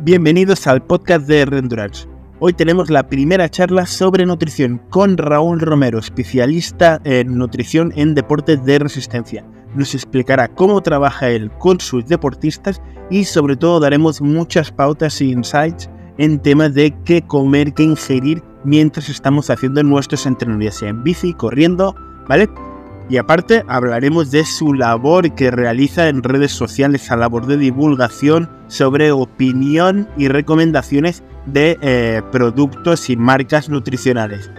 Bienvenidos al podcast de Rendurance. Hoy tenemos la primera charla sobre nutrición con Raúl Romero, especialista en nutrición en deportes de resistencia. Nos explicará cómo trabaja él con sus deportistas y sobre todo daremos muchas pautas e insights en temas de qué comer, qué ingerir mientras estamos haciendo nuestros entrenamientos, en bici, corriendo, ¿vale? Y aparte hablaremos de su labor que realiza en redes sociales, esa labor de divulgación sobre opinión y recomendaciones de eh, productos y marcas nutricionales.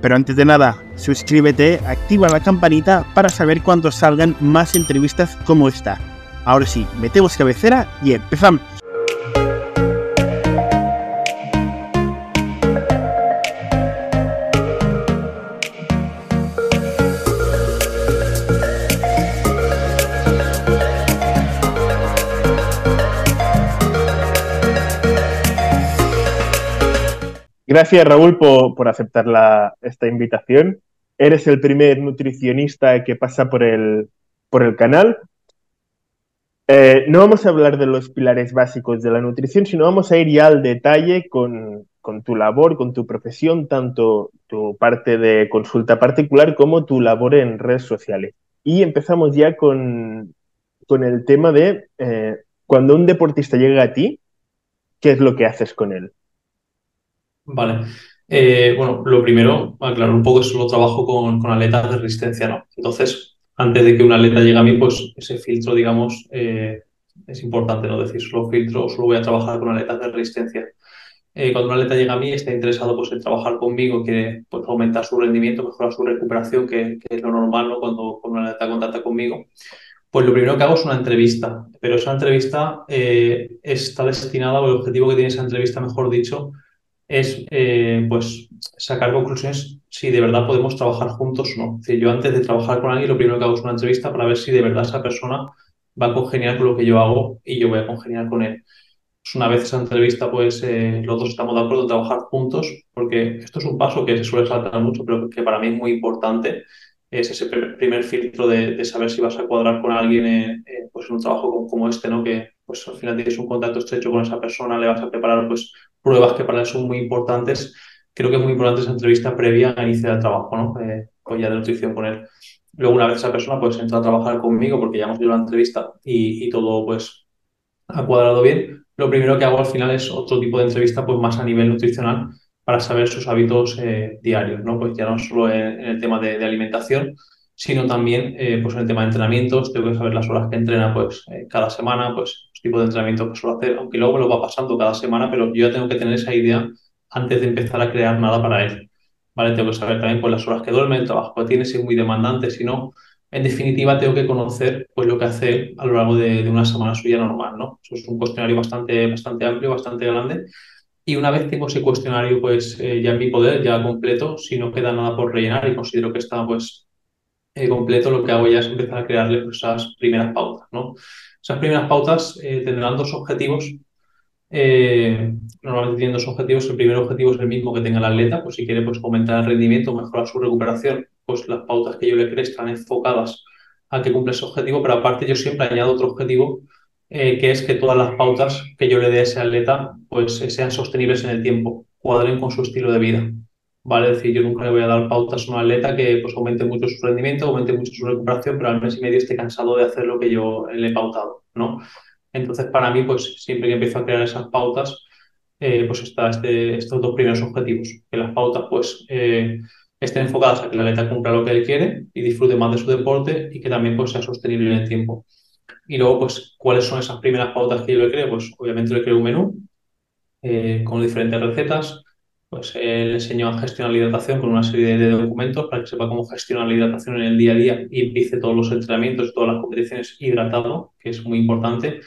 Pero antes de nada, suscríbete, activa la campanita para saber cuando salgan más entrevistas como esta. Ahora sí, metemos cabecera y empezamos. Gracias Raúl por, aceptar esta invitación. Eres el primer nutricionista que pasa por el, por el canal. Eh, no vamos a hablar de los pilares básicos de la nutrición, sino vamos a ir ya al detalle con, tu labor, con tu profesión, tanto tu parte de consulta particular como tu labor en redes sociales. Y empezamos ya con, el tema de eh, cuando un deportista llega a ti, ¿qué es lo que haces con él? Vale. Eh, bueno, lo primero, aclarar un poco, solo trabajo con, con atletas de resistencia, ¿no? Entonces, antes de que un atleta llegue a mí, pues ese filtro, digamos, eh, es importante, ¿no? Decir, solo filtro, solo voy a trabajar con atletas de resistencia. Eh, cuando un atleta llega a mí, está interesado pues, en trabajar conmigo, quiere pues, aumentar su rendimiento, mejorar su recuperación, que, es lo normal ¿no? cuando, cuando un atleta contacta conmigo. Pues lo primero que hago es una entrevista, pero esa entrevista está destinada, o el objetivo que tiene esa entrevista, mejor dicho, es eh, pues sacar conclusiones si de verdad podemos trabajar juntos o no. Es decir, yo antes de trabajar con alguien, lo primero que hago es una entrevista para ver si de verdad esa persona va a congeniar con lo que yo hago y yo voy a congeniar con él. Pues una vez esa entrevista, pues eh, los dos estamos de acuerdo en trabajar juntos, porque esto es un paso que se suele saltar mucho, pero que para mí es muy importante. Es ese primer filtro de, saber si vas a cuadrar con alguien en, pues en un trabajo como, este, ¿no? Que pues al final tienes un contacto estrecho con esa persona, le vas a preparar pues pruebas que para él son muy importantes. Creo que es muy importante esa entrevista previa a iniciar el trabajo, ¿no? Eh, ya de nutrición con él. Luego, una vez esa persona pues entra a trabajar conmigo porque ya hemos hecho la entrevista y, y, todo pues ha cuadrado bien, lo primero que hago al final es otro tipo de entrevista pues más a nivel nutricional para saber sus hábitos eh, diarios, ¿no? Pues ya no solo en, el tema de, alimentación, sino también eh, pues en el tema de entrenamientos, tengo que saber las horas que entrena pues eh, cada semana, pues tipo de entrenamiento que suelo hacer, aunque luego me lo va pasando cada semana, pero yo ya tengo que tener esa idea antes de empezar a crear nada para él. ¿Vale? Tengo que saber también pues, las horas que duerme, el trabajo que tiene, si es muy demandante, si no. En definitiva, tengo que conocer pues, lo que hace él a lo largo de, una semana suya normal. ¿no? Eso es un cuestionario bastante, bastante amplio, bastante grande. Y una vez tengo ese cuestionario pues, eh, ya en mi poder, ya completo, si no queda nada por rellenar y considero que está pues, eh, completo, lo que hago ya es empezar a crearle pues, esas primeras pautas. ¿no? Esas primeras pautas eh, tendrán dos objetivos. Eh, normalmente tienen dos objetivos. El primer objetivo es el mismo que tenga el atleta, pues si quiere pues, aumentar el rendimiento, mejorar su recuperación, pues las pautas que yo le cree están enfocadas a que cumpla ese objetivo, pero aparte yo siempre añado otro objetivo, que es que todas las pautas que yo le dé a ese atleta pues, sean sostenibles en el tiempo, cuadren con su estilo de vida. ¿Vale? Es decir, yo nunca le voy a dar pautas a un atleta que pues, aumente mucho su rendimiento, aumente mucho su recuperación, pero al mes y medio esté cansado de hacer lo que yo le he pautado, ¿no? Entonces, para mí, pues siempre que empiezo a crear esas pautas, eh, pues está este, estos dos primeros objetivos, que las pautas pues eh, estén enfocadas a que el atleta cumpla lo que él quiere y disfrute más de su deporte y que también pues sea sostenible en el tiempo. Y luego, pues, ¿cuáles son esas primeras pautas que yo le creo? Pues obviamente le creo un menú eh, con diferentes recetas, pues le enseño a gestionar la hidratación con una serie de documentos para que sepa cómo gestionar la hidratación en el día a día y empiece todos los entrenamientos, todas las competiciones hidratado, que es muy importante.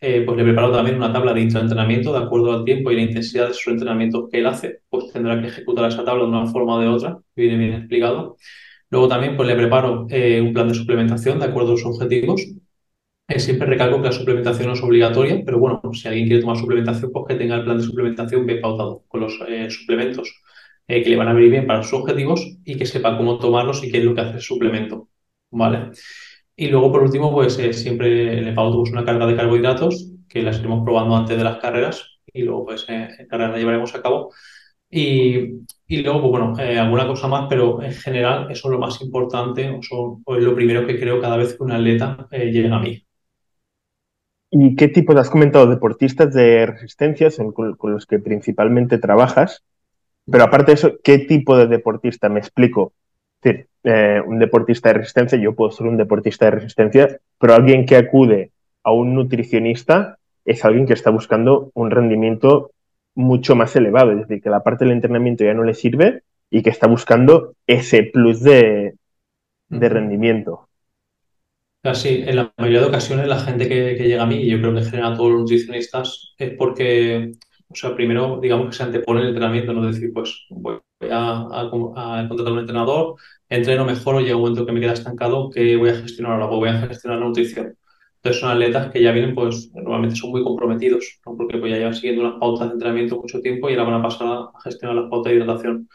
Eh, pues le preparo también una tabla de entrenamiento de acuerdo al tiempo y la intensidad de sus entrenamientos que él hace, pues tendrá que ejecutar esa tabla de una forma o de otra, viene bien explicado. Luego también pues le preparo eh, un plan de suplementación de acuerdo a sus objetivos eh, siempre recalco que la suplementación no es obligatoria, pero bueno, si alguien quiere tomar suplementación, pues que tenga el plan de suplementación bien pautado con los eh, suplementos eh, que le van a venir bien para sus objetivos y que sepa cómo tomarlos y qué es lo que hace el suplemento. ¿Vale? Y luego, por último, pues siempre le pauto pues, una carga de carbohidratos que las iremos probando antes de las carreras y luego pues en carreras las llevaremos a cabo. Y, y luego, pues bueno, eh, alguna cosa más, pero en general eso es lo más importante o, es lo primero que creo cada vez que un atleta eh, llega a mí. ¿Y qué tipo, has comentado, deportistas de resistencia son con, los que principalmente trabajas? Pero aparte de eso, ¿qué tipo de deportista? Me explico. Es decir, eh, un deportista de resistencia, yo puedo ser un deportista de resistencia, pero alguien que acude a un nutricionista es alguien que está buscando un rendimiento mucho más elevado, es decir, que la parte del entrenamiento ya no le sirve y que está buscando ese plus de, de rendimiento. Así, en la mayoría de ocasiones la gente que, llega a mí, y yo creo que en general todos los nutricionistas, es porque, o sea, primero, digamos que se antepone el entrenamiento, no es decir, pues voy a, a, contratar a un entrenador, entreno mejor o llega un momento que me queda estancado, que voy a gestionar ahora? Pues voy a gestionar la nutrición. Entonces son atletas que ya vienen, pues normalmente son muy comprometidos, ¿no? porque pues, ya llevan siguiendo unas pautas de entrenamiento mucho tiempo y ahora van a pasar a gestionar las pautas de hidratación.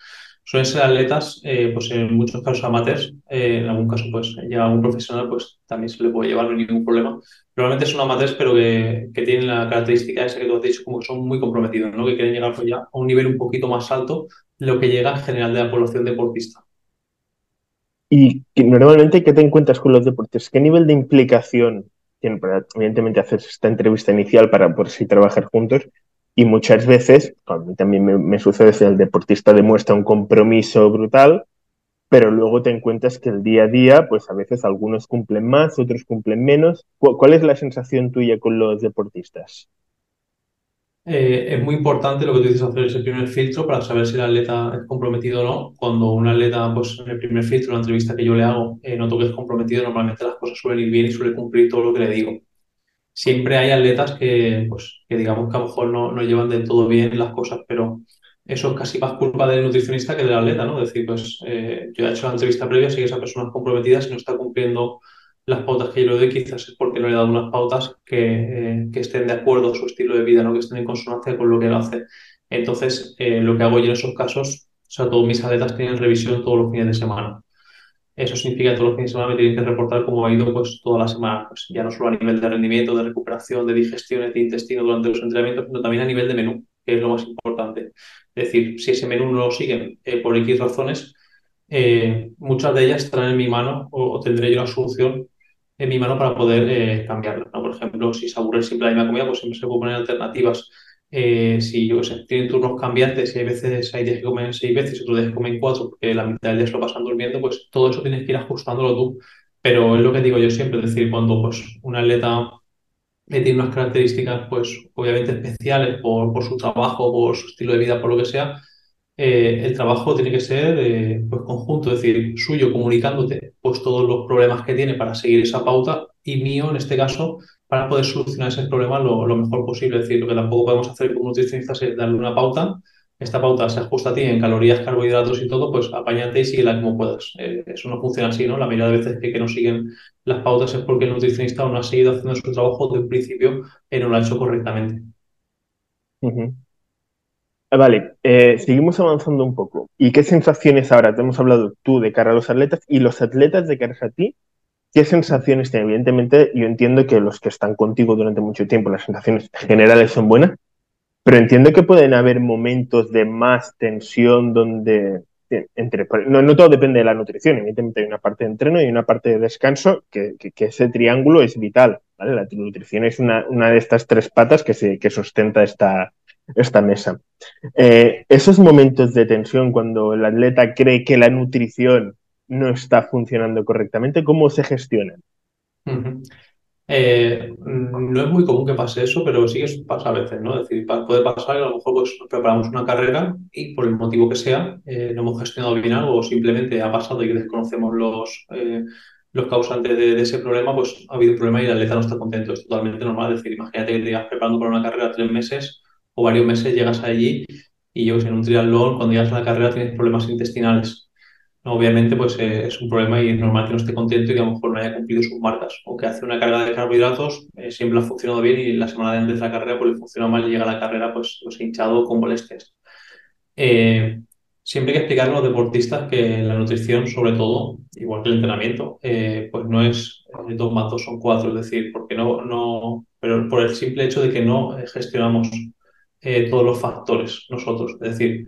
Suelen ser atletas, eh, pues en muchos casos amateurs, eh, en algún caso pues ya un profesional pues también se le puede llevar, hay ningún problema. Normalmente son amateurs pero que, que, tienen la característica esa que tú has dicho, como que son muy comprometidos, ¿no? que quieren llegar pues, ya a un nivel un poquito más alto de lo que llega en general de la población deportista. Y normalmente, ¿qué te encuentras con los deportes? ¿Qué nivel de implicación tienen para, evidentemente, hacer esta entrevista inicial para por si trabajar juntos? Y muchas veces, a mí también me, sucede que el deportista demuestra un compromiso brutal, pero luego te encuentras que el día a día, pues a veces algunos cumplen más, otros cumplen menos. ¿Cuál es la sensación tuya con los deportistas? Eh, es muy importante lo que tú dices, hacer ese primer filtro para saber si el atleta es comprometido o no. Cuando un atleta, pues en el primer filtro, en la entrevista que yo le hago, eh, noto que es comprometido, normalmente las cosas suelen ir bien y suele cumplir todo lo que le digo. Siempre hay atletas que, pues, que digamos que a lo mejor no, no llevan del todo bien las cosas, pero eso es casi más culpa del nutricionista que del atleta, ¿no? Es decir, pues eh, yo he hecho la entrevista previa, que esa persona es comprometida, si no está cumpliendo las pautas que yo le doy, quizás es porque no le he dado unas pautas que, eh, que, estén de acuerdo a su estilo de vida, ¿no? que estén en consonancia con lo que él hace. Entonces, eh, lo que hago yo en esos casos, o sea, todos mis atletas tienen revisión todos los fines de semana. Eso significa que todos los fines de semana me tienen que reportar cómo ha ido pues, toda la semana, pues, ya no solo a nivel de rendimiento, de recuperación, de digestión, de intestino durante los entrenamientos, sino también a nivel de menú, que es lo más importante. Es decir, si ese menú no lo siguen eh, por X razones, muchas de ellas estarán en mi mano o, o tendré yo la solución en mi mano para poder eh, cambiarla. Por ejemplo, si se aburre siempre la misma comida, pues siempre se puede poner alternativas. Eh, si yo sé, tienen turnos cambiantes y hay veces hay días que comen seis veces otros días que comen cuatro porque la mitad del día se lo pasan durmiendo, pues todo eso tienes que ir ajustándolo tú. Pero es lo que digo yo siempre, es decir, cuando pues, un atleta tiene unas características pues obviamente especiales por, por su trabajo, por su estilo de vida, por lo que sea, eh, el trabajo tiene que ser eh, pues, conjunto, es decir, suyo comunicándote pues, todos los problemas que tiene para seguir esa pauta y mío, en este caso, para poder solucionar ese problema lo, mejor posible. Es decir, lo que tampoco podemos hacer como nutricionistas es darle una pauta, esta pauta se ajusta a ti en calorías, carbohidratos y todo, pues apáñate y síguela como puedas. Eh, eso no funciona así, ¿no? La mayoría de veces que, no siguen las pautas es porque el nutricionista no ha seguido haciendo su trabajo de un principio y no lo ha hecho correctamente. Ah, vale, eh, seguimos avanzando un poco. ¿Y qué sensaciones ahora? Te hemos hablado tú de cara a los atletas y los atletas de cara a ti. ¿Qué sensaciones tienen? Evidentemente, yo entiendo que los que están contigo durante mucho tiempo, las sensaciones generales son buenas, pero entiendo que pueden haber momentos de más tensión donde eh, entre, no, todo depende de la nutrición, evidentemente hay una parte de entreno y una parte de descanso, que, ese triángulo es vital. La nutrición es una, una, de estas tres patas que, se, que sustenta esta, esta mesa. Eh, esos momentos de tensión cuando el atleta cree que la nutrición no está funcionando correctamente, ¿cómo se gestionan? Eh, no es muy común que pase eso, pero sí que pasa a veces, ¿no? Es decir, puede pasar que a lo mejor pues, preparamos una carrera y por el motivo que sea eh, no hemos gestionado bien algo o simplemente ha pasado y desconocemos los, los causantes de, ese problema, pues ha habido un problema y el atleta no está contento. Es totalmente normal. Es decir, imagínate que te digas preparando para una carrera tres meses o varios meses llegas allí y yo, en un triatlón, cuando llegas a la carrera tienes problemas intestinales. Obviamente, pues eh, es un problema y es normal que no esté contento y que a lo mejor no haya cumplido sus marcas. O que hace una carga de carbohidratos, eh, siempre ha funcionado bien y la semana de antes de la carrera pues le funciona mal y llega a la carrera pues, pues hinchado con molestias. Eh, siempre hay que explicar a los deportistas que la nutrición, sobre todo, igual que el entrenamiento, pues no es dos más dos son cuatro, es decir, porque no, no, pero por el simple hecho de que no gestionamos todos los factores nosotros. Es decir,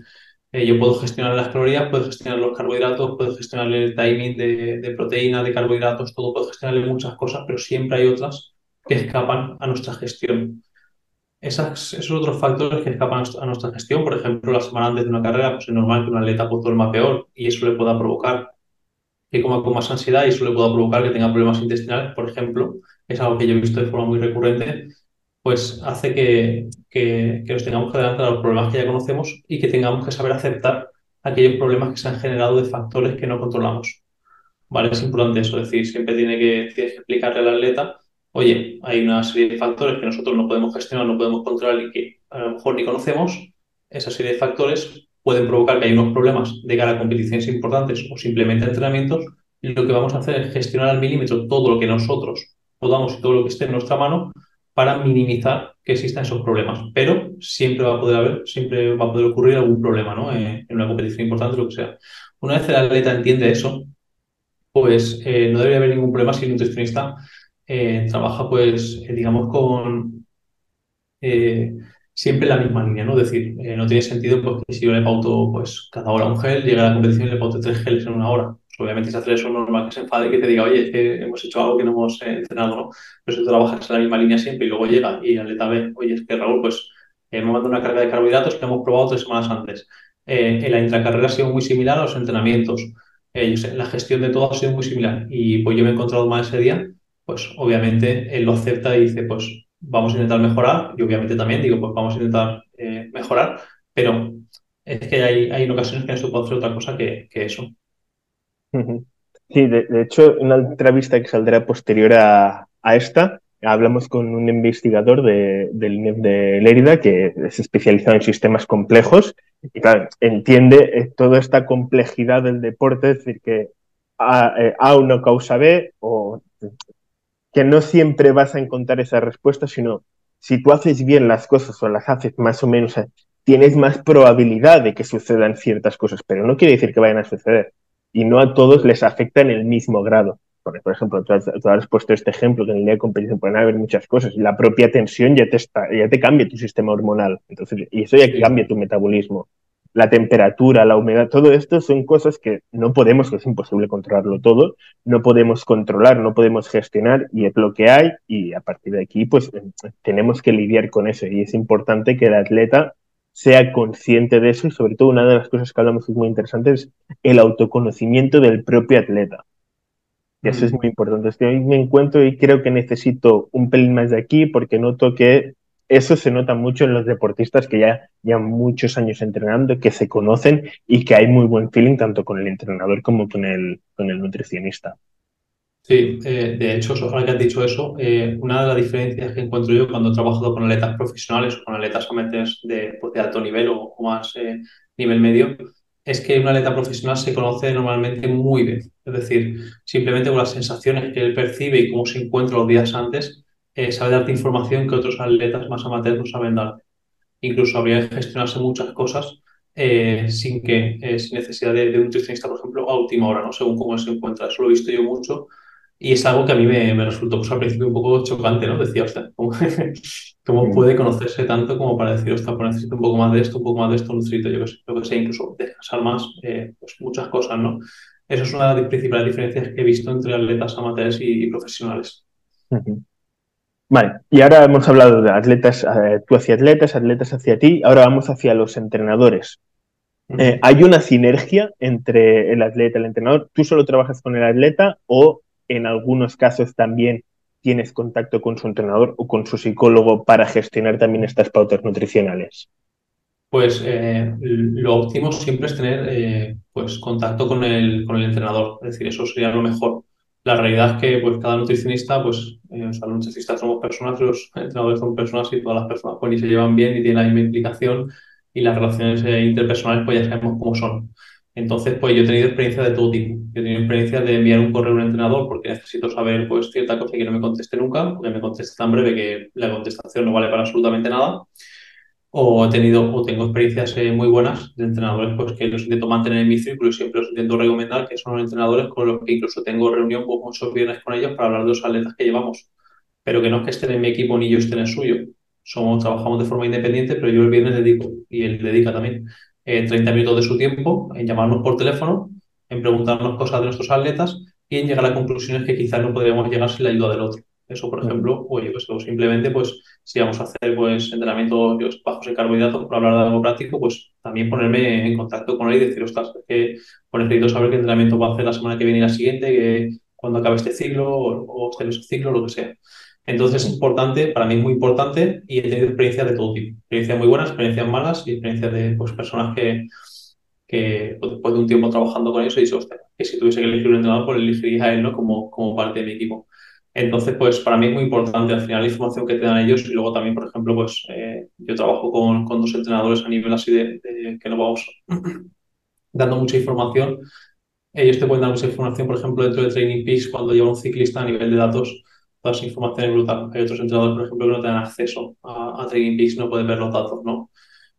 yo puedo gestionar las calorías, puedo gestionar los carbohidratos, puedo gestionar el timing de, de proteína, de carbohidratos, todo, puedo gestionarle muchas cosas, pero siempre hay otras que escapan a nuestra gestión. Esos otros factores que escapan a nuestra gestión, por ejemplo, la semana antes de una carrera, pues es normal que un atleta pues, duerma peor y eso le pueda provocar que coma con más ansiedad y eso le pueda provocar que tenga problemas intestinales, por ejemplo, es algo que yo he visto de forma muy recurrente, pues hace que, que, que nos tengamos que adelantar a los problemas que ya conocemos y que tengamos que saber aceptar aquellos problemas que se han generado de factores que no controlamos. ¿Vale? Es importante eso, es decir, siempre tiene que, tienes que explicarle al atleta oye, hay una serie de factores que nosotros no podemos gestionar, no podemos controlar y que a lo mejor ni conocemos, esa serie de factores pueden provocar que haya unos problemas de cara a competiciones importantes o simplemente entrenamientos, y lo que vamos a hacer es gestionar al milímetro todo lo que nosotros podamos y todo lo que esté en nuestra mano para minimizar que existan esos problemas. Pero siempre va a poder haber, siempre va a poder ocurrir algún problema ¿no? en una competición importante, lo que sea. Una vez el atleta entiende eso, pues eh, no debería haber ningún problema si el nutricionista eh, trabaja, pues, eh, digamos, con eh, siempre la misma línea, ¿no? Es decir, no tiene sentido pues, que si yo le pauto pues, cada hora un gel, llega a la competición y le pauto tres geles en una hora. Pues, obviamente, si hace eso normal que se enfade y que te diga, oye, que hemos hecho algo que no hemos entrenado, ¿no? Pero si tú trabajas en la misma línea siempre y luego llega y el atleta ve, oye, es que Raúl, pues, hemos mandado una carga de carbohidratos que hemos probado tres semanas antes. en la intracarrera ha sido muy similar a los entrenamientos. la gestión de todo ha sido muy similar. Y pues yo me he encontrado mal ese día pues obviamente él lo acepta y dice, pues vamos a intentar mejorar, y obviamente también digo, pues vamos a intentar eh, mejorar, pero es que hay, hay ocasiones que no se puede hacer otra cosa que, eso. Sí, de, hecho, en una entrevista que saldrá posterior a, esta, hablamos con un investigador de, del INEF de Lérida que es especializado en sistemas complejos y claro, entiende eh, toda esta complejidad del deporte, es decir, que A, eh, a no causa B o que no siempre vas a encontrar esa respuesta, sino si tú haces bien las cosas o las haces más o menos, tienes más probabilidad de que sucedan ciertas cosas, pero no quiere decir que vayan a suceder. Y no a todos les afecta en el mismo grado. Porque, por ejemplo, tú has, puesto este ejemplo que en el día de competición pueden haber muchas cosas. La propia tensión ya te, está, ya te cambia tu sistema hormonal. Entonces, y eso ya cambia tu metabolismo la temperatura, la humedad, todo esto son cosas que no podemos, que es imposible controlarlo todo, no podemos controlar, no podemos gestionar y es lo que hay y a partir de aquí pues tenemos que lidiar con eso y es importante que el atleta sea consciente de eso y sobre todo una de las cosas que hablamos que es muy interesante es el autoconocimiento del propio atleta. Y eso es mm. muy importante. Es que hoy me encuentro y creo que necesito un pelín más de aquí porque noto que eso se nota mucho en los deportistas que ya llevan muchos años entrenando, que se conocen y que hay muy buen feeling tanto con el entrenador como con el, con el nutricionista. Sí, eh, de hecho, ahora que has dicho eso, eh, una de las diferencias que encuentro yo cuando he trabajado con atletas profesionales o con atletas amateurs de, pues, de alto nivel o, más eh, nivel medio, es que un atleta profesional se conoce normalmente muy bien. Es decir, simplemente con las sensaciones que él percibe y cómo se encuentra los días antes, eh, sabe darte información que otros atletas más amateurs no saben dar. Incluso habría que gestionarse muchas cosas sin que eh, necesidad de, un nutricionista, por ejemplo, a última hora, ¿no? según cómo se encuentra. Eso lo he visto yo mucho y es algo que a mí me, resultó pues, al principio un poco chocante, ¿no? Decía, usted, ¿cómo, mm. puede conocerse tanto como para decir, ostras, pues necesito un poco más de esto, un poco más de esto, necesito, yo que sé, yo que sé incluso descansar más, pues muchas cosas, ¿no? Eso es una de las principales diferencias que he visto entre atletas amateurs y, profesionales. Vale, y ahora hemos hablado de atletas, eh, tú hacia atletas, atletas hacia ti, ahora vamos hacia los entrenadores. Eh, ¿Hay una sinergia entre el atleta y el entrenador? ¿Tú solo trabajas con el atleta o en algunos casos también tienes contacto con su entrenador o con su psicólogo para gestionar también estas pautas nutricionales? Pues eh, lo óptimo siempre es tener pues, contacto con el, con el entrenador, es decir, eso sería lo mejor. La realidad es que pues, cada nutricionista, pues, eh, o sea, los nutricionistas somos personas, los entrenadores son personas y todas las personas pues, ni se llevan bien ni tienen la misma implicación y las relaciones eh, interpersonales pues ya sabemos cómo son. Entonces, pues yo he tenido experiencia de todo tipo. Yo he tenido experiencia de enviar un correo a un entrenador porque necesito saber pues cierta cosa que no me conteste nunca, porque me conteste tan breve que la contestación no vale para absolutamente nada o he tenido o tengo experiencias eh, muy buenas de entrenadores pues que los intento mantener en mi círculo y siempre los intento recomendar que son los entrenadores con los que incluso tengo reunión pues, muchos viernes con ellos para hablar de los atletas que llevamos pero que no es que estén en mi equipo ni yo esté en el suyo. Somos, trabajamos de forma independiente, pero yo el viernes dedico, y él dedica también, 30 eh, minutos de su tiempo en llamarnos por teléfono, en preguntarnos cosas de nuestros atletas y en llegar a conclusiones que quizás no podríamos llegar sin la ayuda del otro. Eso, por ejemplo, oye, pues simplemente, pues, si vamos a hacer pues entrenamientos bajos en carbohidratos, por hablar de algo práctico, pues también ponerme en contacto con él y decir, ostras, que pues, necesito saber qué entrenamiento va a hacer la semana que viene y la siguiente, que cuando acabe este ciclo o, o este ciclo, lo que sea. Entonces es importante, para mí es muy importante y he tenido experiencias de todo tipo. Experiencias muy buenas, experiencias malas y experiencias de pues, personas que, que después de un tiempo trabajando con eso he dicho, ostras, que si tuviese que elegir un entrenador, pues elegiría a él ¿no? como, como parte de mi equipo. Entonces, pues para mí es muy importante al final la información que te dan ellos y luego también, por ejemplo, pues eh, yo trabajo con, con, dos entrenadores a nivel así de, que nos vamos dando mucha información. Ellos te pueden dar mucha información, por ejemplo, dentro de Training Peaks, cuando lleva un ciclista a nivel de datos, toda esa información es brutal. Hay otros entrenadores, por ejemplo, que no tienen acceso a, a Training Peaks, no pueden ver los datos, ¿no?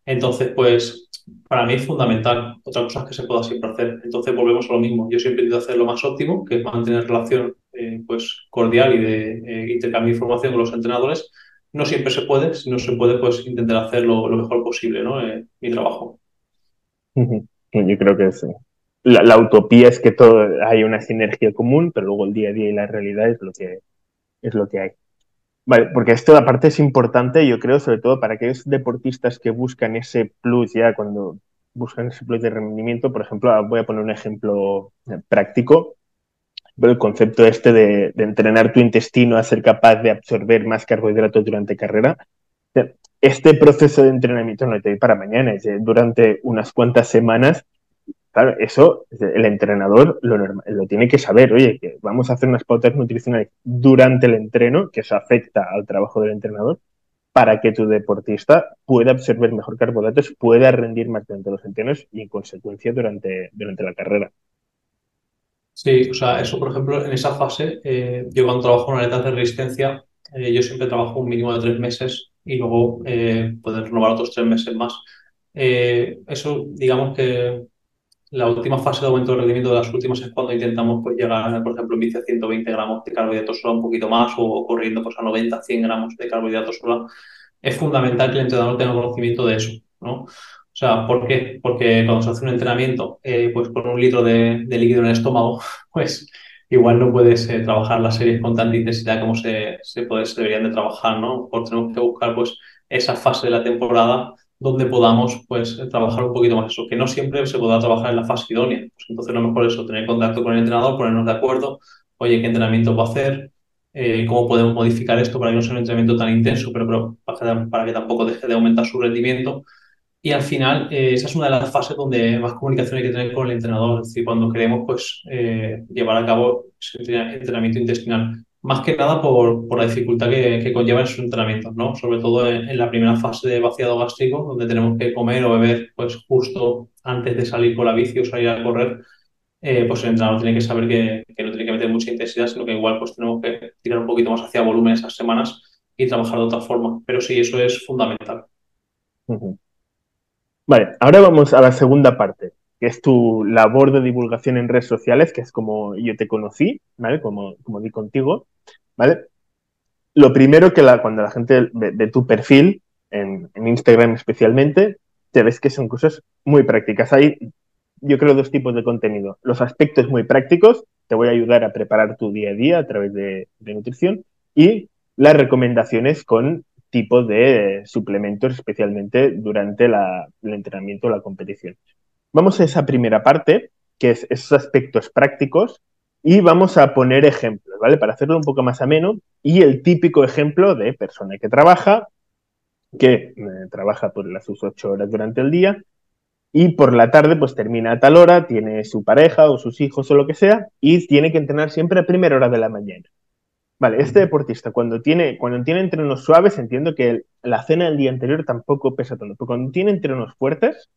Entonces, pues para mí es fundamental. Otra cosa es que se pueda siempre hacer. Entonces volvemos a lo mismo. Yo siempre intento hacer lo más óptimo, que es mantener relación eh, pues, cordial y de eh, intercambio de información con los entrenadores. No siempre se puede, si no se puede, pues intentar hacerlo lo mejor posible, ¿no? Eh, mi trabajo. Yo creo que sí. La, la, utopía es que todo hay una sinergia común, pero luego el día a día y la realidad es lo que, es lo que hay. Vale, porque esto aparte es importante, yo creo, sobre todo para aquellos deportistas que buscan ese plus ya cuando buscan ese plus de rendimiento. Por ejemplo, voy a poner un ejemplo práctico. El concepto este de, entrenar tu intestino a ser capaz de absorber más carbohidratos durante carrera. Este proceso de entrenamiento no te para mañana, es durante unas cuantas semanas Claro, eso el entrenador lo, tiene que saber, oye, que vamos a hacer unas pautas nutricionales durante el entreno, que eso afecta al trabajo del entrenador, para que tu deportista pueda absorber mejor carbohidratos, pueda rendir más durante los entrenos y en consecuencia durante, durante la carrera. Sí, o sea, eso por ejemplo, en esa fase, eh, yo cuando trabajo en etapas de resistencia, eh, yo siempre trabajo un mínimo de tres meses y luego eh, renovar otros tres meses más. eso, digamos que la última fase de aumento de rendimiento de las últimas es cuando intentamos pues, llegar, por ejemplo, en bici a 120 gramos de carbohidratos sola, un poquito más, o corriendo pues, a 90, 100 gramos de carbohidratos sola. Es fundamental que el entrenador tenga conocimiento de eso, ¿no? O sea, ¿por qué? Porque cuando se hace un entrenamiento, eh, pues con un litro de, líquido en el estómago, pues igual no puedes eh, trabajar las series con tanta intensidad como se, se, puede, deberían de trabajar, ¿no? Porque tenemos que buscar pues esa fase de la temporada donde podamos pues, trabajar un poquito más eso, que no siempre se podrá trabajar en la fase idónea. Pues entonces, lo mejor es eso, tener contacto con el entrenador, ponernos de acuerdo, oye, qué entrenamiento va a hacer, eh, cómo podemos modificar esto para que no sea un entrenamiento tan intenso, pero, pero para, que, tampoco deje de aumentar su rendimiento. Y al final, eh, esa es una de las fases donde más comunicación hay que tener con el entrenador, es decir, cuando queremos pues, eh, llevar a cabo ese entrenamiento intestinal más que nada por, por la dificultad que, que, conlleva en sus entrenamientos, ¿no? Sobre todo en, la primera fase de vaciado gástrico, donde tenemos que comer o beber pues justo antes de salir con la bici o salir a correr, eh, pues el entrenador tiene que saber que, no tiene que meter mucha intensidad, sino que igual pues tenemos que tirar un poquito más hacia volumen esas semanas y trabajar de otra forma. Pero sí, eso es fundamental. Vale, ahora vamos a la segunda parte que es tu labor de divulgación en redes sociales, que es como yo te conocí, ¿vale? Como, como di contigo, ¿vale? Lo primero que la, cuando la gente ve, tu perfil, en, Instagram especialmente, te ves que son cosas muy prácticas. Hay, yo creo, dos tipos de contenido. Los aspectos muy prácticos, te voy a ayudar a preparar tu día a día a través de, nutrición, y las recomendaciones con tipo de suplementos, especialmente durante la, el entrenamiento o la competición. Vamos a esa primera parte, que es esos aspectos prácticos, y vamos a poner ejemplos, ¿vale? Para hacerlo un poco más ameno, y el típico ejemplo de persona que trabaja, que eh, trabaja por las sus ocho horas durante el día, y por la tarde pues termina a tal hora, tiene su pareja o sus hijos o lo que sea, y tiene que entrenar siempre a primera hora de la mañana. Vale, este deportista cuando tiene, cuando tiene entrenos suaves, entiendo que la cena del día anterior tampoco pesa tanto, pero cuando tiene entrenos fuertes,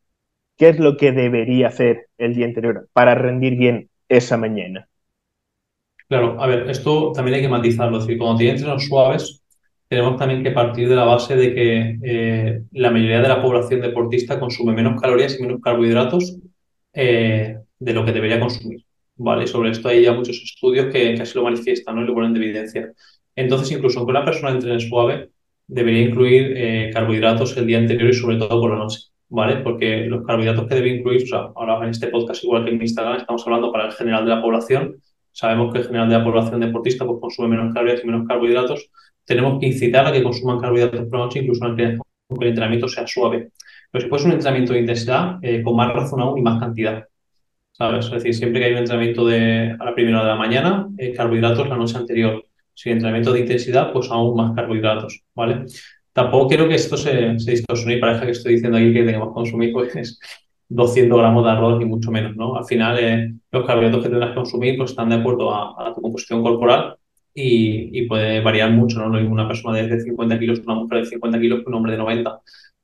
¿Qué es lo que debería hacer el día anterior para rendir bien esa mañana? Claro, a ver, esto también hay que matizarlo. Es decir, cuando tiene entrenos suaves, tenemos también que partir de la base de que eh, la mayoría de la población deportista consume menos calorías y menos carbohidratos eh, de lo que debería consumir. ¿vale? Sobre esto hay ya muchos estudios que, así lo manifiestan ¿no? y lo ponen de evidencia. Entonces, incluso aunque una persona entrene suave, debería incluir eh, carbohidratos el día anterior y sobre todo por la noche, ¿vale? Porque los carbohidratos que debe incluir, ahora en este podcast, igual que en Instagram, estamos hablando para el general de la población. Sabemos que el general de la población deportista pues, consume menos calorías y menos carbohidratos. Tenemos que incitar a que consuman carbohidratos por la noche, incluso aunque el entrenamiento sea suave. Pero si fuese un entrenamiento de intensidad, eh, con más razón aún y más cantidad. ¿Sabes? Es decir, siempre que hay un entrenamiento de, a la primera de la mañana, eh, carbohidratos la noche anterior si entrenamiento de intensidad, pues aún más carbohidratos, ¿vale? Tampoco quiero que esto se, se distorsione y parezca que estoy diciendo aquí que tengamos que consumir pues 200 gramos de arroz ni mucho menos, ¿no? Al final, eh, los carbohidratos que tendrás que consumir pues están de acuerdo a, tu composición corporal y, y, puede variar mucho, ¿no? No hay una persona de 50 kilos, una mujer de 50 kilos un hombre de 90.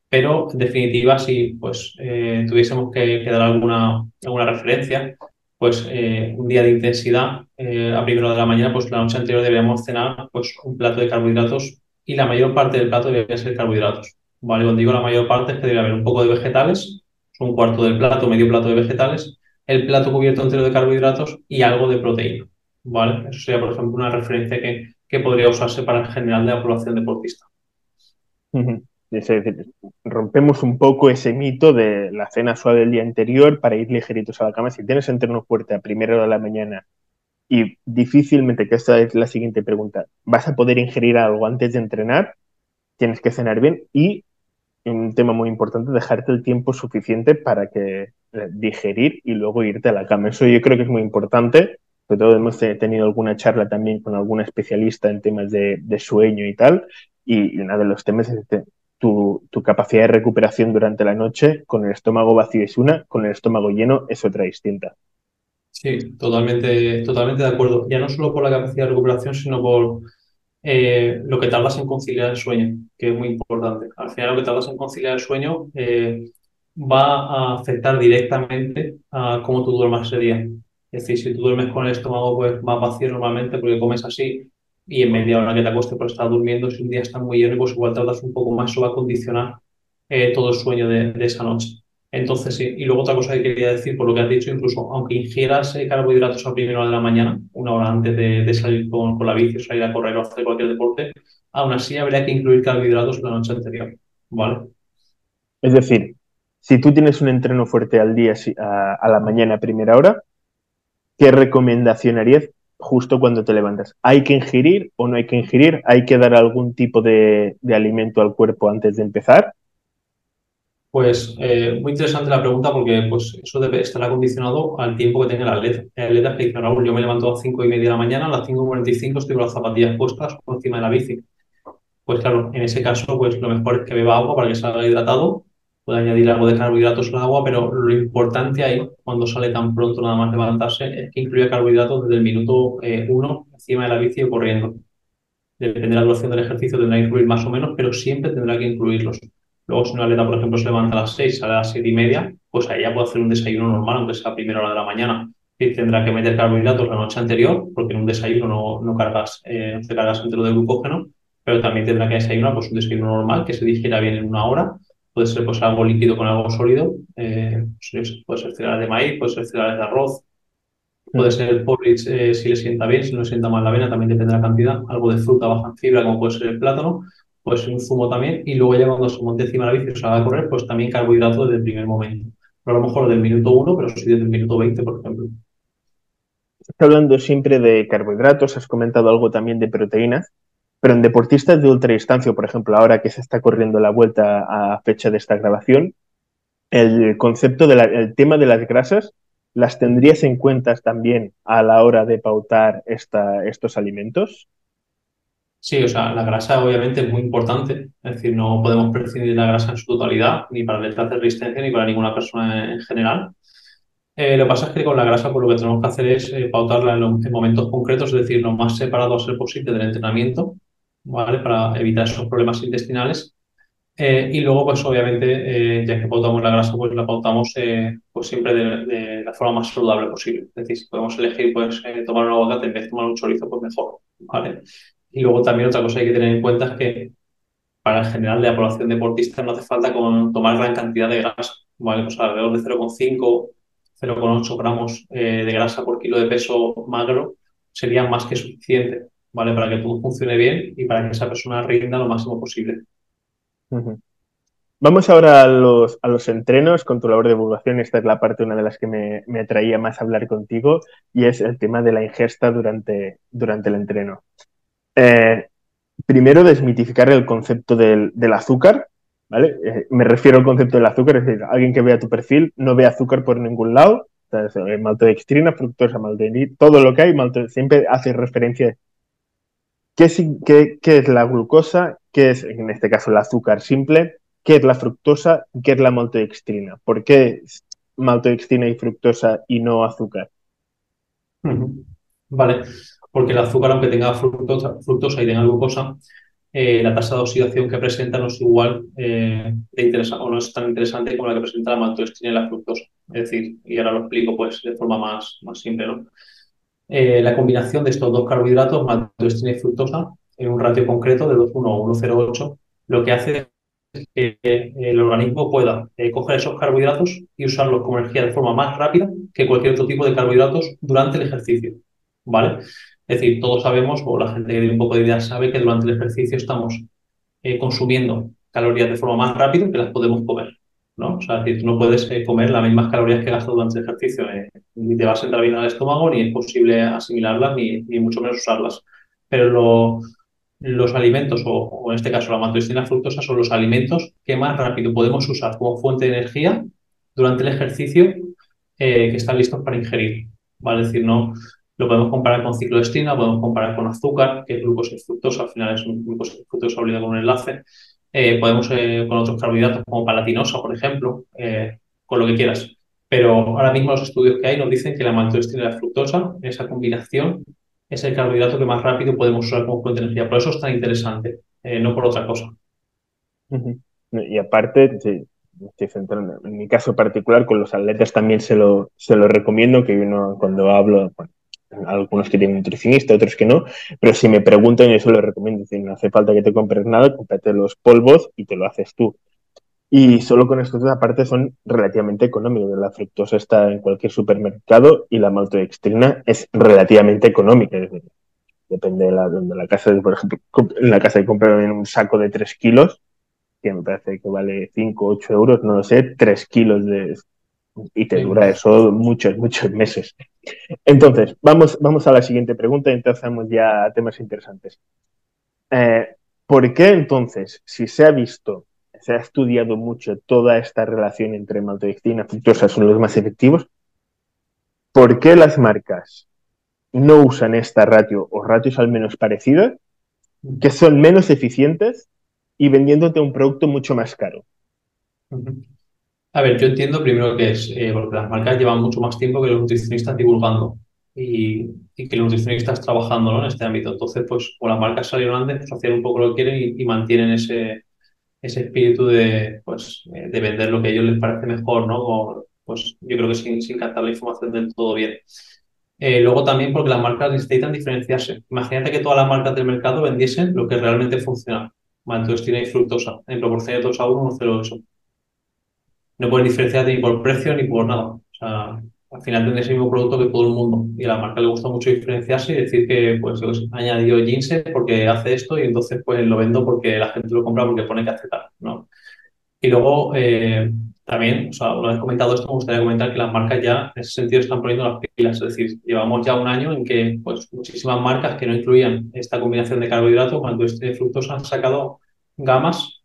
Pero, en definitiva, si pues, eh, tuviésemos que, que, dar alguna, alguna referencia, pues eh, un día de intensidad eh, a primera de la mañana, pues la noche anterior deberíamos cenar pues un plato de carbohidratos y la mayor parte del plato debería ser carbohidratos. ¿vale? Cuando digo la mayor parte es que debe haber un poco de vegetales, un cuarto del plato, medio plato de vegetales, el plato cubierto entero de carbohidratos y algo de proteína. ¿vale? Eso sería, por ejemplo, una referencia que, que podría usarse para el general de la población deportista. Rompemos un poco ese mito de la cena suave del día anterior para ir ligeritos a la cama. Si tienes entreno fuerte a primera hora de la mañana y difícilmente, que esta es la siguiente pregunta, vas a poder ingerir algo antes de entrenar, tienes que cenar bien y, un tema muy importante, dejarte el tiempo suficiente para que eh, digerir y luego irte a la cama. Eso yo creo que es muy importante. Sobre todo hemos tenido alguna charla también con alguna especialista en temas de, sueño y tal. Y, uno de los temas es tu, capacidad de recuperación durante la noche con el estómago vacío es una, con el estómago lleno es otra distinta. Sí, totalmente, totalmente de acuerdo. Ya no solo por la capacidad de recuperación, sino por eh, lo que tardas en conciliar el sueño, que es muy importante. Al final, lo que tardas en conciliar el sueño eh, va a afectar directamente a cómo tú duermas ese día. Es decir, si tú duermes con el estómago pues, más vacío normalmente porque comes así, y en media hora que te acuestes por estar durmiendo, si un día está muy lleno, pues igual tardas un poco más, eso va a condicionar eh, todo el sueño de, esa noche. Entonces, sí. Y luego otra cosa que quería decir, por lo que has dicho, incluso aunque ingieras eh, carbohidratos a primera hora de la mañana, una hora antes de, salir con, con, la bici, o salir a correr o hacer cualquier deporte, aún así habría que incluir carbohidratos la noche anterior, ¿vale? Es decir, si tú tienes un entreno fuerte al día a, a la mañana a primera hora, ¿qué recomendación harías justo cuando te levantas. ¿Hay que ingerir o no hay que ingerir? ¿Hay que dar algún tipo de, alimento al cuerpo antes de empezar? Pues eh, muy interesante la pregunta porque pues, eso debe estar acondicionado al tiempo que tenga. El atleta que dice, Raúl, yo me levanto a las 5 y media de la mañana, a las 5.45 estoy con las zapatillas puestas por encima de la bici. Pues claro, en ese caso, pues lo mejor es que beba agua para que salga hidratado puede añadir algo de carbohidratos al agua, pero lo importante ahí, cuando sale tan pronto nada más levantarse, es que incluya carbohidratos desde el minuto 1 eh, encima de la bici o corriendo. Depende de la duración del ejercicio, tendrá que incluir más o menos, pero siempre tendrá que incluirlos. Luego, si una atleta, por ejemplo, se levanta a las 6, sale a las 7 y media, pues ahí ya puede hacer un desayuno normal, aunque sea a primera hora de la mañana. Y tendrá que meter carbohidratos la noche anterior, porque en un desayuno no, no cargas, eh, te cargas entero de glucógeno, pero también tendrá que desayunar pues, un desayuno normal que se digiera bien en una hora. Puede ser pues, algo líquido con algo sólido, eh, pues, puede ser cereales de maíz, puede ser cereales de arroz, puede ser el porridge eh, si le sienta bien, si no le sienta mal la avena, también depende de la cantidad, algo de fruta baja en fibra, como puede ser el plátano, puede ser un zumo también, y luego ya cuando se monte encima la bici o se haga a correr, pues también carbohidratos desde el primer momento. Pero a lo mejor del minuto 1, pero sí desde el minuto 20, por ejemplo. Estás hablando siempre de carbohidratos, has comentado algo también de proteínas. Pero en deportistas de ultradistancia, por ejemplo, ahora que se está corriendo la vuelta a fecha de esta grabación, el concepto del tema de las grasas, ¿las tendrías en cuenta también a la hora de pautar esta, estos alimentos? Sí, o sea, la grasa obviamente es muy importante, es decir, no podemos prescindir de la grasa en su totalidad, ni para el de resistencia, ni para ninguna persona en general. Eh, lo que pasa es que con la grasa, pues lo que tenemos que hacer es eh, pautarla en, en, momentos concretos, es decir, lo más separado a ser posible del entrenamiento, ¿vale? Para evitar esos problemas intestinales. Eh, y luego, pues obviamente, eh, ya que pautamos la grasa, pues la pautamos eh, pues siempre de, la forma más saludable posible. Es decir, si podemos elegir pues, tomar un aguacate en vez de tomar un chorizo, pues mejor. ¿vale? Y luego también otra cosa que hay que tener en cuenta es que para el general de la población deportista no hace falta con tomar gran cantidad de grasa. ¿vale? Pues alrededor de 0,5, 0,8 gramos de grasa por kilo de peso magro sería más que suficiente ¿vale? Para que todo funcione bien y para que esa persona rinda lo máximo posible. Vamos ahora a los, a los entrenos con tu labor de divulgación. Esta es la parte, una de las que me, me atraía más a hablar contigo, y es el tema de la ingesta durante, durante el entreno. Eh, primero, desmitificar el concepto del, azúcar, ¿vale? Eh, me refiero al concepto del azúcar, es decir, alguien que vea tu perfil no ve azúcar por ningún lado, eh, maltodextrina, fructosa, maltodextrina, todo lo que hay, siempre hace referencia ¿Qué, qué, qué es la glucosa? ¿Qué es, en este caso, el azúcar simple? ¿Qué es la fructosa? ¿Qué es la maltodextrina? ¿Por qué maltodextrina y fructosa y no azúcar? Vale, porque el azúcar, aunque tenga fructosa, y tenga glucosa, eh, la tasa de oxidación que presenta no es igual eh, de o no es tan interesante como la que presenta la maltodextrina y la fructosa. Es decir, y ahora lo explico pues de forma más, más simple, ¿no? Eh, la combinación de estos dos carbohidratos, maltodextrina y fructosa, en un ratio concreto de 2,1 o 1,08, lo que hace es que el organismo pueda coger esos carbohidratos y usarlos como energía de forma más rápida que cualquier otro tipo de carbohidratos durante el ejercicio. ¿Vale? Es decir, todos sabemos, o la gente que tiene un poco de idea sabe que durante el ejercicio estamos eh, consumiendo calorías de forma más rápida que las podemos comer. ¿no? O sea, tú no puedes eh, comer las mismas calorías que gastas durante el ejercicio. Eh, ni te vas a entrar bien al estómago, ni es posible asimilarlas, ni, ni mucho menos usarlas. Pero los alimentos, o, en este caso la maltodextrina fructosa, son los alimentos que más rápido podemos usar como fuente de energía durante el ejercicio que están listos para ingerir. ¿vale? Es decir, no, lo podemos comparar con cicloestina, podemos comparar con azúcar, que es glucosa fructosa, al final es un glucosa y fructosa obligado con un enlace. Eh, podemos eh, con otros carbohidratos como palatinosa, por ejemplo, eh, con lo que quieras. Pero ahora mismo los estudios que hay nos dicen que la maltodextrina y la fructosa, esa combinación, es el carbohidrato que más rápido podemos usar como fuente de energía. Por eso es tan interesante, no por otra cosa. Y aparte, en mi caso particular, con los atletas también se lo, se lo recomiendo, que uno cuando hablo, algunos que tienen nutricionista, otros que no, pero si me preguntan, yo lo recomiendo, decir, no hace falta que te compres nada, cómprate los polvos y te lo haces tú. Y solo con estos dos aparte son relativamente económicos. La fructosa está en cualquier supermercado y la maltodextrina es relativamente económica. depende de la, de la casa, por ejemplo, en la casa de comprar un saco de 3 kilos, que me parece que vale 5 o 8 euros, no lo sé, 3 kilos de, y te dura eso muchos, muchos meses. Entonces, vamos, vamos a la siguiente pregunta y empezamos ya a temas interesantes. Eh, ¿Por qué entonces, si se ha visto, se ha estudiado mucho toda esta relación entre maltodextrina y fructosa son los más efectivos, ¿por qué las marcas no usan esta ratio o ratios al menos parecidas, que son menos eficientes y vendiéndote un producto mucho más caro? A ver, yo entiendo primero que es eh, porque las marcas llevan mucho más tiempo que los nutricionistas divulgando y, que los nutricionistas trabajando ¿no? en este ámbito. Entonces, pues, como las marcas salieron antes, pues hacen un poco lo que quieren y, mantienen ese, ese espíritu de, pues, eh, de vender lo que a ellos les parece mejor, ¿no? pues yo creo que sin, sin captar la información del todo bien. Eh, luego también porque las marcas necesitan diferenciarse. Imagínate que todas las marcas del mercado vendiesen lo que realmente funciona. Entonces tiene fructosa en proporción de 2 a 1, 1,08 no puedes diferenciarte ni por precio ni por nada. O sea, al final tendrás el mismo producto que todo el mundo. Y a la marca le gusta mucho diferenciarse y decir que pues ha añadido jeans porque hace esto y entonces pues lo vendo porque la gente lo compra porque pone que hace tal, ¿no? Y luego eh, también, o sea, una vez comentado esto, me gustaría comentar que las marcas ya en ese sentido están poniendo las pilas. Es decir, llevamos ya un año en que pues muchísimas marcas que no incluían esta combinación de carbohidratos, cuando este fructos han sacado gamas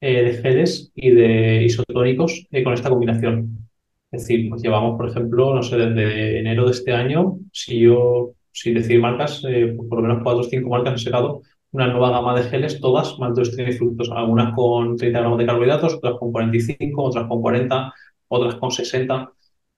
eh, de geles y de isotónicos eh, con esta combinación. Es decir, pues llevamos, por ejemplo, no sé, desde enero de este año, si yo, sin decir marcas, eh, por lo menos cuatro o cinco marcas han sacado una nueva gama de geles, todas maltodextrina y fructos, algunas con 30 gramos de carbohidratos, otras con 45, otras con 40, otras con 60,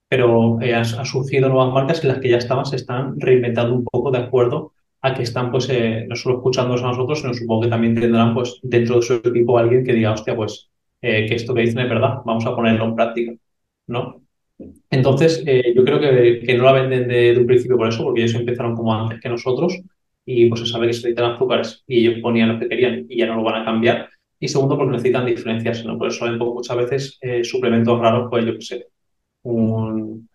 pero han, surgido nuevas marcas en las que ya estaban, se están reinventando un poco de acuerdo a que están pues eh, no solo escuchándonos a nosotros, sino supongo que también tendrán pues dentro de su equipo alguien que diga, hostia, pues eh, que esto que dicen es verdad, vamos a ponerlo en práctica, ¿no? Entonces, eh, yo creo que, que, no la venden de, un principio por eso, porque ellos empezaron como antes que nosotros y pues se sabe que se necesitan azúcares y ellos ponían lo que querían y ya no lo van a cambiar. Y segundo, porque necesitan diferencias, ¿no? Por eso muchas veces suplementos raros, pues yo qué sé, un,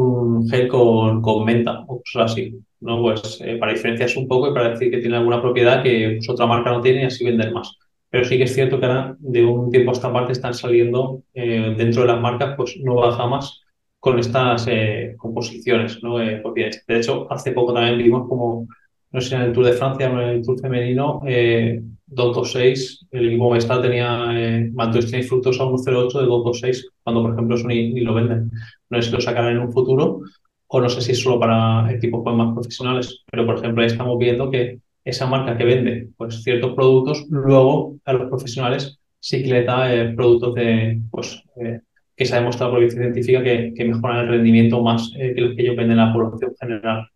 un gel con, con menta o cosas así. ¿no? Pues eh, para diferenciarse un poco y para decir que tiene alguna propiedad que pues, otra marca no tiene y así vender más. Pero sí que es cierto que ahora de un tiempo a esta parte están saliendo eh, dentro de las marcas pues nuevas gamas con estas eh, composiciones, ¿no? de hecho, hace poco también vimos como, no sé, en el Tour de Francia en el Tour femenino, eh, 226, el equipo Movistar tenía eh, y fructosa 1.08 de 226, cuando por ejemplo eso ni, ni, lo venden. No sé si lo sacarán en un futuro o no sé si es solo para equipos pues, más profesionales, pero por ejemplo ahí estamos viendo que esa marca que vende pues, ciertos productos, luego a los profesionales sí que le da eh, productos de, pues, eh, que se ha demostrado por evidencia científica que, mejoran el rendimiento más eh, que los que ellos venden a la población general.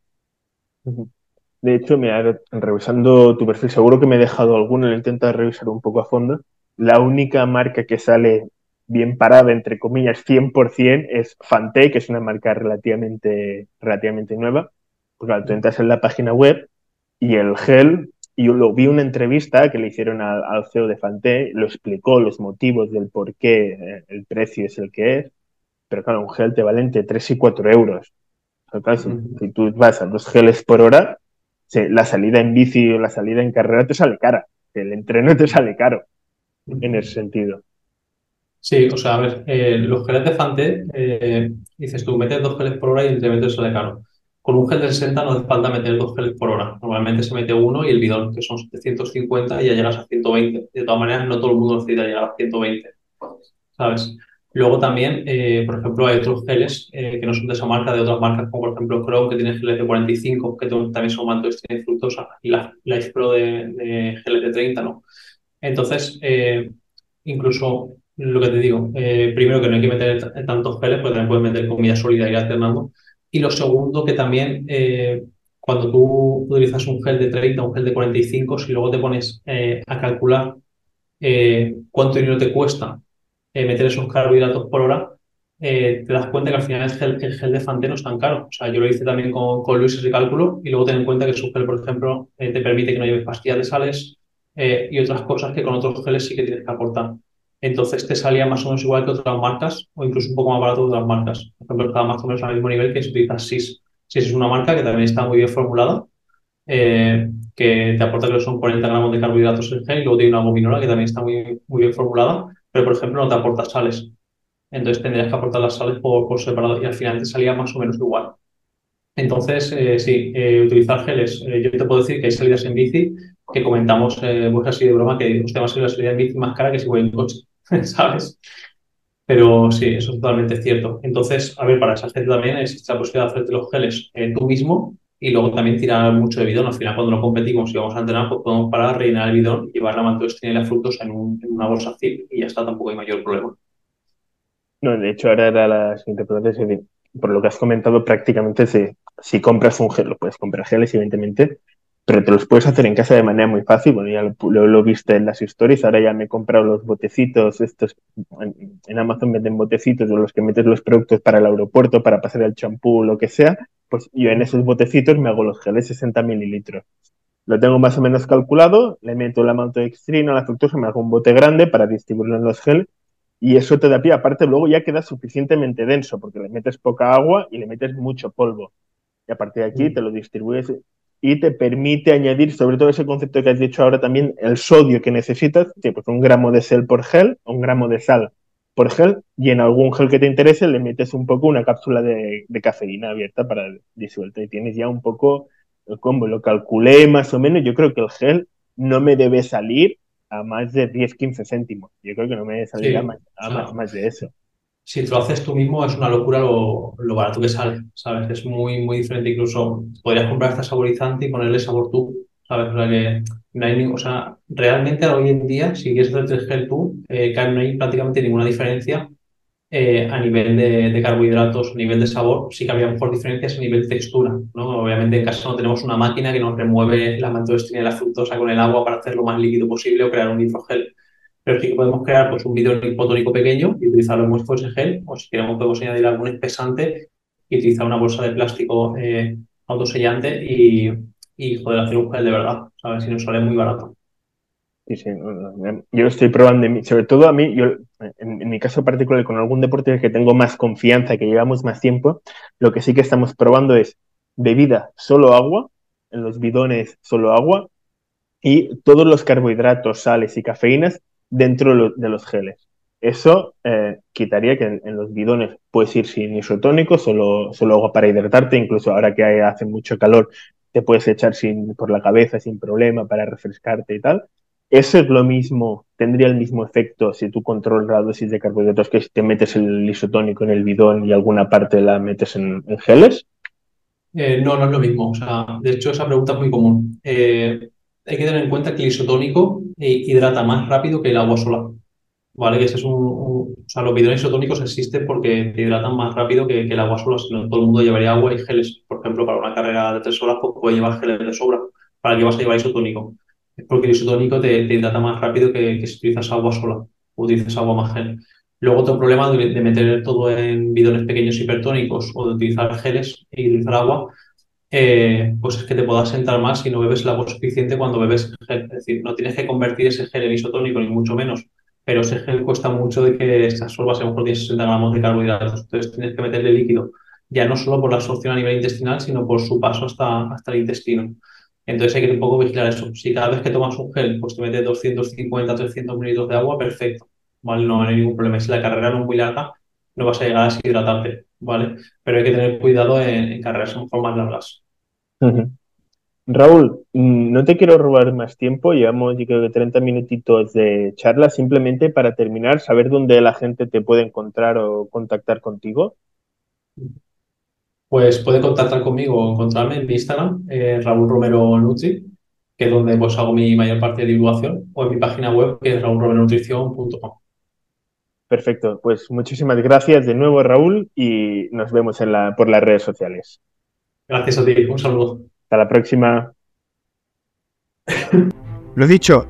De hecho, mira, revisando tu perfil, seguro que me he dejado alguno, lo intento revisar un poco a fondo. La única marca que sale bien parada, entre comillas, 100%, es Fante, que es una marca relativamente, relativamente nueva. Pues claro, tú entras en la página web y el gel, yo lo vi una entrevista que le hicieron al, CEO de Fante, lo explicó los motivos del por qué eh, el precio es el que es, pero claro, un gel te vale entre 3 y 4 euros. si, tú vas a dos geles por hora, la salida en bici o la salida en carrera te sale cara, el entreno te sale caro en ese sentido. Sí, o sea, a ver, eh, los geles de Fante, eh, dices tú, metes dos geles por hora y el entrenamiento sale caro. Con un gel de 60 no hace falta meter dos geles por hora. Normalmente se mete uno y el bidón, que son 750 y ya llegas a 120. De todas maneras, no todo el mundo necesita llegar a 120. ¿Sabes? Luego también, eh, por ejemplo, hay otros geles que no son de esa marca, de otras marcas, como por ejemplo Chrome, que tiene geles de 45, que también son mantos de fructosa, y la Life Pro de, de, geles de 30, ¿no? Entonces, incluso lo que te digo, primero que no hay que meter tantos geles, porque también puedes meter comida sólida y alternando, y lo segundo, que también eh, cuando tú utilizas un gel de 30, un gel de 45, si luego te pones eh, a calcular eh, cuánto dinero te cuesta meter esos carbohidratos por hora, te das cuenta que al final el gel, el gel, de Fante no es tan caro. O sea, yo lo hice también con, con Luis ese cálculo y luego ten en cuenta que su gel, por ejemplo, te permite que no lleves pastillas de sales y otras cosas que con otros geles sí que tienes que aportar entonces te salía más o menos igual que otras marcas o incluso un poco más barato que otras marcas. Por ejemplo, estaba más o menos al mismo nivel que si utilizas SIS. SIS es una marca que también está muy bien formulada, eh, que te aporta que son 40 gramos de carbohidratos en gel y luego tiene una gominola que también está muy, muy bien formulada, pero por ejemplo no te aporta sales. Entonces tendrías que aportar las sales por, por separado y al final te salía más o menos igual. Entonces, eh, sí, eh, utilizar geles. yo te puedo decir que hay salidas en bici que comentamos, pues así de broma, que usted va a salir la salida en bici más cara que si voy en coche. ¿sabes? Pero sí, eso es totalmente cierto. Entonces, a ver, para esa gente también existe la posibilidad de hacerte los geles eh, tú mismo y luego también tirar mucho de bidón. Al final, cuando no competimos y vamos a entrenar, pues podemos parar, rellenar el bidón, llevar la maltodextrina y la fructosa en, una bolsa zip y ya está, tampoco hay mayor problema. No, de hecho, ahora era la siguiente pregunta. Por lo que has comentado, prácticamente si, si compras un gel, lo puedes comprar geles, evidentemente, pero te los puedes hacer en casa de manera muy fácil. Bueno, ya lo, lo, viste en las historias, ahora ya me he comprado los botecitos, estos, en, Amazon venden botecitos de los que metes los productos para el aeropuerto, para pasar el champú, lo que sea, pues yo en esos botecitos me hago los geles 60 mililitros. Lo tengo más o menos calculado, le meto la maltodextrina, la fructosa, me hago un bote grande para distribuirlo en los geles y eso te da pie. Aparte, luego ya queda suficientemente denso porque le metes poca agua y le metes mucho polvo. Y a partir de aquí mm. te lo distribuyes y te permite añadir, sobre todo ese concepto que has dicho ahora también, el sodio que necesitas, pues un gramo de sal por gel, un gramo de sal por gel, y en algún gel que te interese le metes un poco una cápsula de, cafeína abierta para disuelta y tienes ya un poco el combo. Lo calculé más o menos, yo creo que el gel no me debe salir a más de 10-15 céntimos. Yo creo que no me debe salir a, más, de eso si lo haces tú mismo es una locura lo, barato que sale, ¿sabes? Es muy, muy diferente. Incluso podrías comprar este saborizante y ponerle sabor tú, ¿sabes? O sea, que no hay o sea, realmente hoy en día, si quieres hacer el gel tú, eh, no hay prácticamente ninguna diferencia eh, a nivel de, carbohidratos, a nivel de sabor. Sí que había mejor diferencias a nivel de textura, ¿no? Obviamente en casa no tenemos una máquina que nos remueve la maltodextrina y la fructosa con el agua para hacerlo más líquido posible o crear un hidrogel pero sí que podemos crear pues, un bidón hipotónico pequeño y utilizarlo como si gel, o si queremos podemos añadir algún espesante y utilizar una bolsa de plástico eh, autosellante y, y poder hacer un gel de verdad, ¿sabes? Si nos sale muy barato. Sí, sí, yo estoy probando, sobre todo a mí, yo en, mi caso particular con algún deporte que tengo más confianza, que llevamos más tiempo, lo que sí que estamos probando es bebida solo agua, en los bidones solo agua, y todos los carbohidratos, sales y cafeínas dentro de los geles. Eso eh, quitaría que en, los bidones puedes ir sin isotónico, solo, solo agua para hidratarte, incluso ahora que hace mucho calor te puedes echar sin, por la cabeza sin problema para refrescarte y tal. Eso es lo mismo, tendría el mismo efecto si tú controlas la dosis de carbohidratos que si te metes el isotónico en el bidón y alguna parte la metes en, geles. Eh, no, no es lo mismo. O sea, de hecho, esa pregunta es muy común. Eh, hay que tener en cuenta que el isotónico hidrata más rápido que el agua sola. ¿Vale? Que es un, o sea, los bidones isotónicos existen porque te hidratan más rápido que, el agua sola. Si no, todo el mundo llevaría agua y geles. Por ejemplo, para una carrera de tres horas, pues puede llevar geles de sobra. ¿Para qué vas a llevar isotónico? Es porque el isotónico te, hidrata más rápido que, si utilizas agua sola o utilizas agua más gel. Luego otro problema de, meter todo en bidones pequeños hipertónicos o de utilizar geles y utilizar agua eh, pues es que te puedas sentar más si no bebes el agua suficiente cuando bebes gel. Es decir, no tienes que convertir ese gel en isotónico, ni mucho menos, pero ese gel cuesta mucho de que se absorba, a lo mejor 60 gramos de carbohidratos. Entonces tienes que meterle líquido, ya no solo por la absorción a nivel intestinal, sino por su paso hasta, hasta el intestino. Entonces hay que un poco vigilar eso. Si cada vez que tomas un gel, pues te metes 250, 300 mililitros de agua, perfecto. ¿vale? No hay ningún problema. Si la carrera no es muy larga, no vas a llegar a deshidratarte, ¿vale? Pero hay que tener cuidado en, en carreras en formas largas. Raúl, mm, no te quiero robar más tiempo, llevamos yo creo que 30 minutitos de charla, simplemente para terminar, saber dónde la gente te puede encontrar o contactar contigo. Pues puede contactar conmigo o encontrarme en mi Instagram, eh, Raúl Romero Nutri, que es donde pues hago mi mayor parte de divulgación, o en mi página web, que es raúlromeronutrición.com. Perfecto, pues muchísimas gracias de nuevo, Raúl, y nos vemos en la, por las redes sociales. Gracias a ti, un saludo. Hasta la próxima. Lo dicho,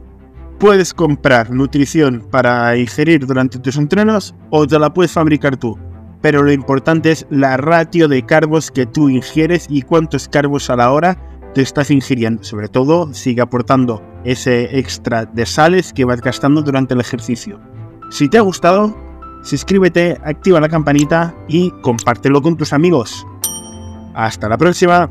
puedes comprar nutrición para ingerir durante tus entrenos o te la puedes fabricar tú. Pero lo importante es la ratio de carbos que tú ingieres y cuántos carbos a la hora te estás ingiriendo. Sobre todo, sigue aportando ese extra de sales que vas gastando durante el ejercicio. Si te ha gustado, suscríbete, activa la campanita y compártelo con tus amigos. Hasta la próxima.